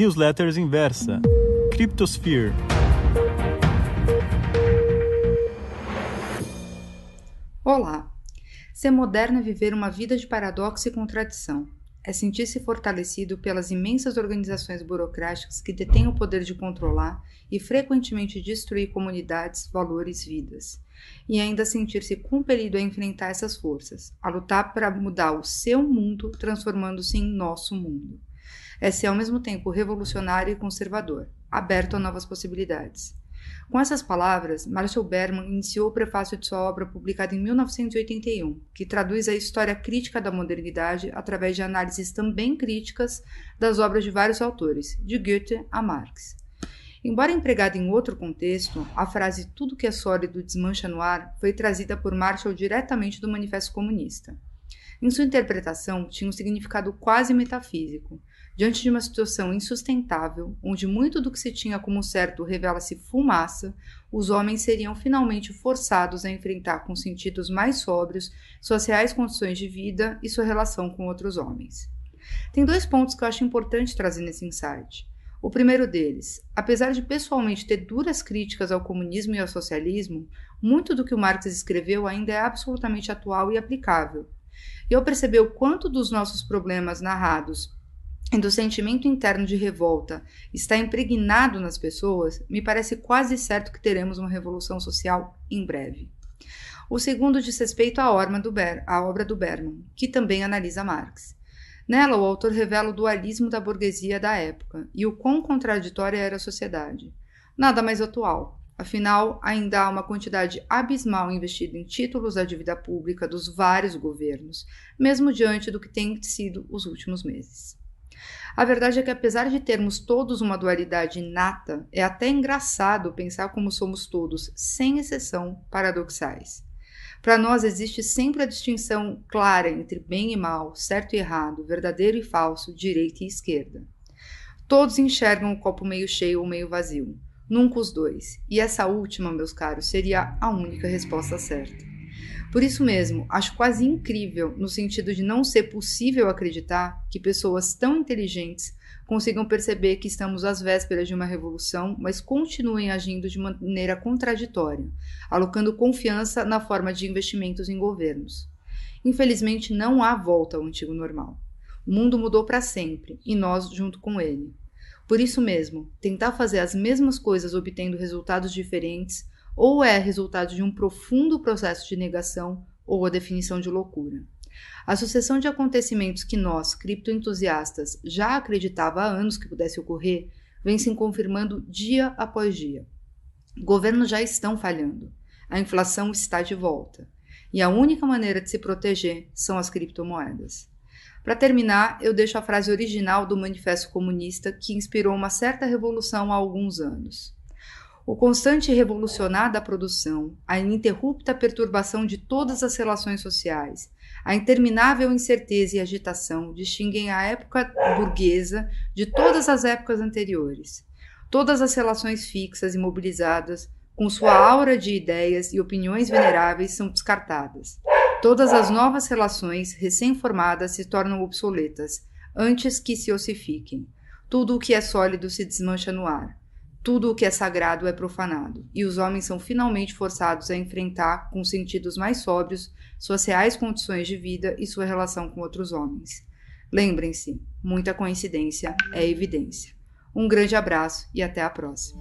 Newsletters Inversa. Cryptosphere. Olá! Ser moderno é viver uma vida de paradoxo e contradição. É sentir-se fortalecido pelas imensas organizações burocráticas que detêm o poder de controlar e frequentemente destruir comunidades, valores, vidas. E ainda sentir-se compelido a enfrentar essas forças, a lutar para mudar o seu mundo, transformando-se em nosso mundo. É ser ao mesmo tempo revolucionário e conservador, aberto a novas possibilidades. Com essas palavras, Marshall Berman iniciou o prefácio de sua obra publicada em 1981, que traduz a história crítica da modernidade através de análises também críticas das obras de vários autores, de Goethe a Marx. Embora empregada em outro contexto, a frase tudo que é sólido desmancha no ar foi trazida por Marshall diretamente do Manifesto Comunista. Em sua interpretação, tinha um significado quase metafísico, Diante de uma situação insustentável, onde muito do que se tinha como certo revela-se fumaça, os homens seriam finalmente forçados a enfrentar com sentidos mais sóbrios suas reais condições de vida e sua relação com outros homens. Tem dois pontos que eu acho importante trazer nesse insight. O primeiro deles, apesar de pessoalmente ter duras críticas ao comunismo e ao socialismo, muito do que o Marx escreveu ainda é absolutamente atual e aplicável. E eu percebi o quanto dos nossos problemas narrados do sentimento interno de revolta está impregnado nas pessoas, me parece quase certo que teremos uma revolução social em breve. O segundo diz respeito à, obra do Berman, que também analisa Marx. Nela, o autor revela o dualismo da burguesia da época e o quão contraditória era a sociedade. Nada mais atual, afinal, ainda há uma quantidade abismal investida em títulos da dívida pública dos vários governos, mesmo diante do que tem sido os últimos meses. A verdade é que, apesar de termos todos uma dualidade inata, é até engraçado pensar como somos todos, sem exceção, paradoxais. Para nós existe sempre a distinção clara entre bem e mal, certo e errado, verdadeiro e falso, direita e esquerda. Todos enxergam o copo meio cheio ou meio vazio, nunca os dois, e essa última, meus caros, seria a única resposta certa. Por isso mesmo, acho quase incrível, no sentido de não ser possível acreditar que pessoas tão inteligentes consigam perceber que estamos às vésperas de uma revolução, mas continuem agindo de maneira contraditória, alocando confiança na forma de investimentos em governos. Infelizmente, não há volta ao antigo normal. O mundo mudou para sempre e nós junto com ele. Por isso mesmo, tentar fazer as mesmas coisas obtendo resultados diferentes ou é resultado de um profundo processo de negação ou a definição de loucura. A sucessão de acontecimentos que nós, criptoentusiastas, já acreditava há anos que pudesse ocorrer, vem se confirmando dia após dia. Governos já estão falhando. A inflação está de volta. E a única maneira de se proteger são as criptomoedas. Para terminar, eu deixo a frase original do Manifesto Comunista que inspirou uma certa revolução há alguns anos. O constante revolucionar da produção, a ininterrupta perturbação de todas as relações sociais, a interminável incerteza e agitação distinguem a época burguesa de todas as épocas anteriores. Todas as relações fixas e mobilizadas, com sua aura de ideias e opiniões veneráveis, são descartadas. Todas as novas relações recém-formadas se tornam obsoletas, antes que se ossifiquem. Tudo o que é sólido se desmancha no ar. Tudo o que é sagrado é profanado, e os homens são finalmente forçados a enfrentar, com sentidos mais sóbrios, suas reais condições de vida e sua relação com outros homens. Lembrem-se, muita coincidência é evidência. Um grande abraço e até a próxima.